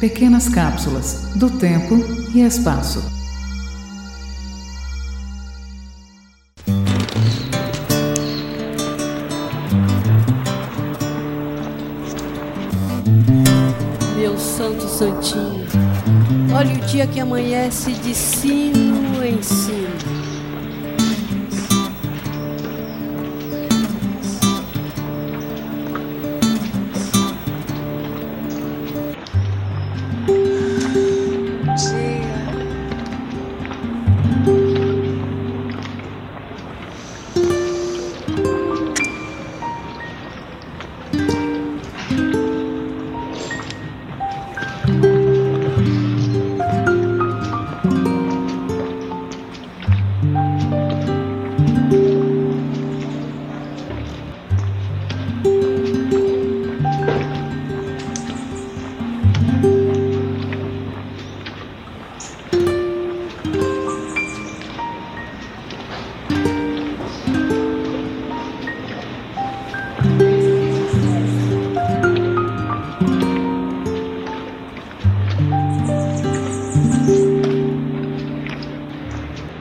Pequenas cápsulas do tempo e espaço. Meu santo santinho, olha o dia que amanhece de sino em sino.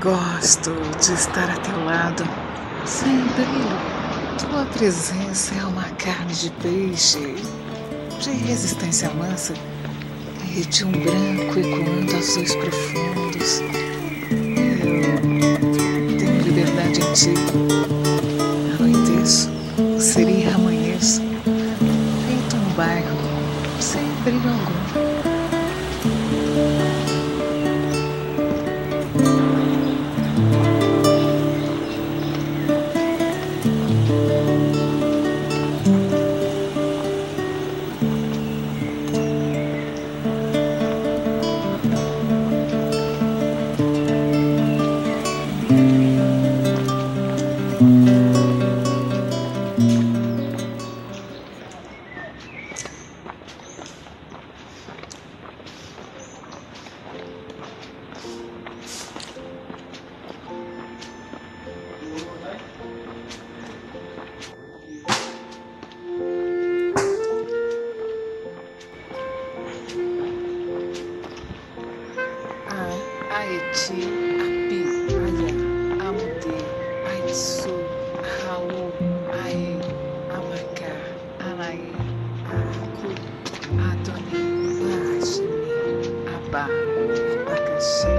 Gosto de estar a teu lado, sem brilho. Tua presença é uma carne de peixe, de resistência mansa e de um branco ecoando azuis profundos. Eu tenho liberdade em ti. see.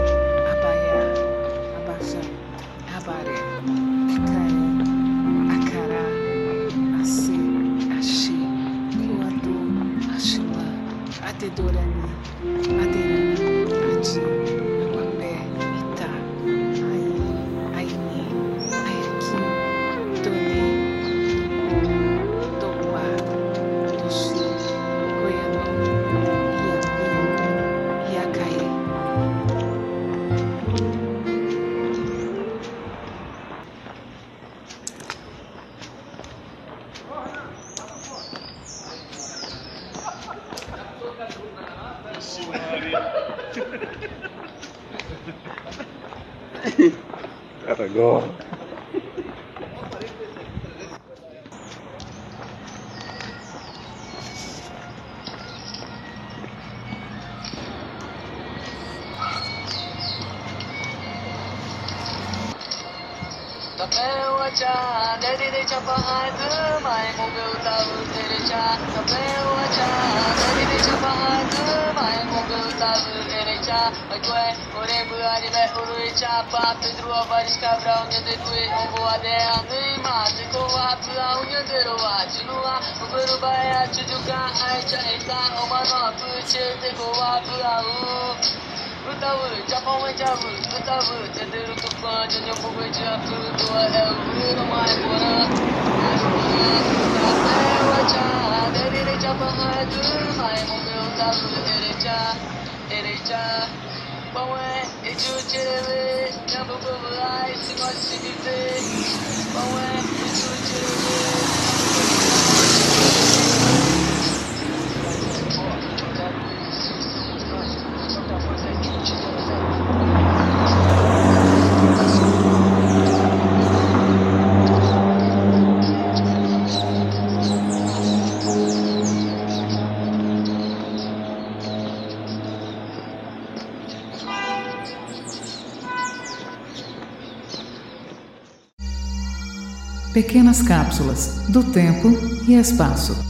Gotta go. cha, để đi đi cho có hai thứ mai một người ta ưu thế đi cha cà phê cha, để đi đi cho có hai thứ mày, một slavă răcea Acue, ore mâarele urui o de de roa o o derecha. Vamos a echuchere, campo popular, se gosta de ver. Vamos a echuchere. Pequenas cápsulas do tempo e espaço.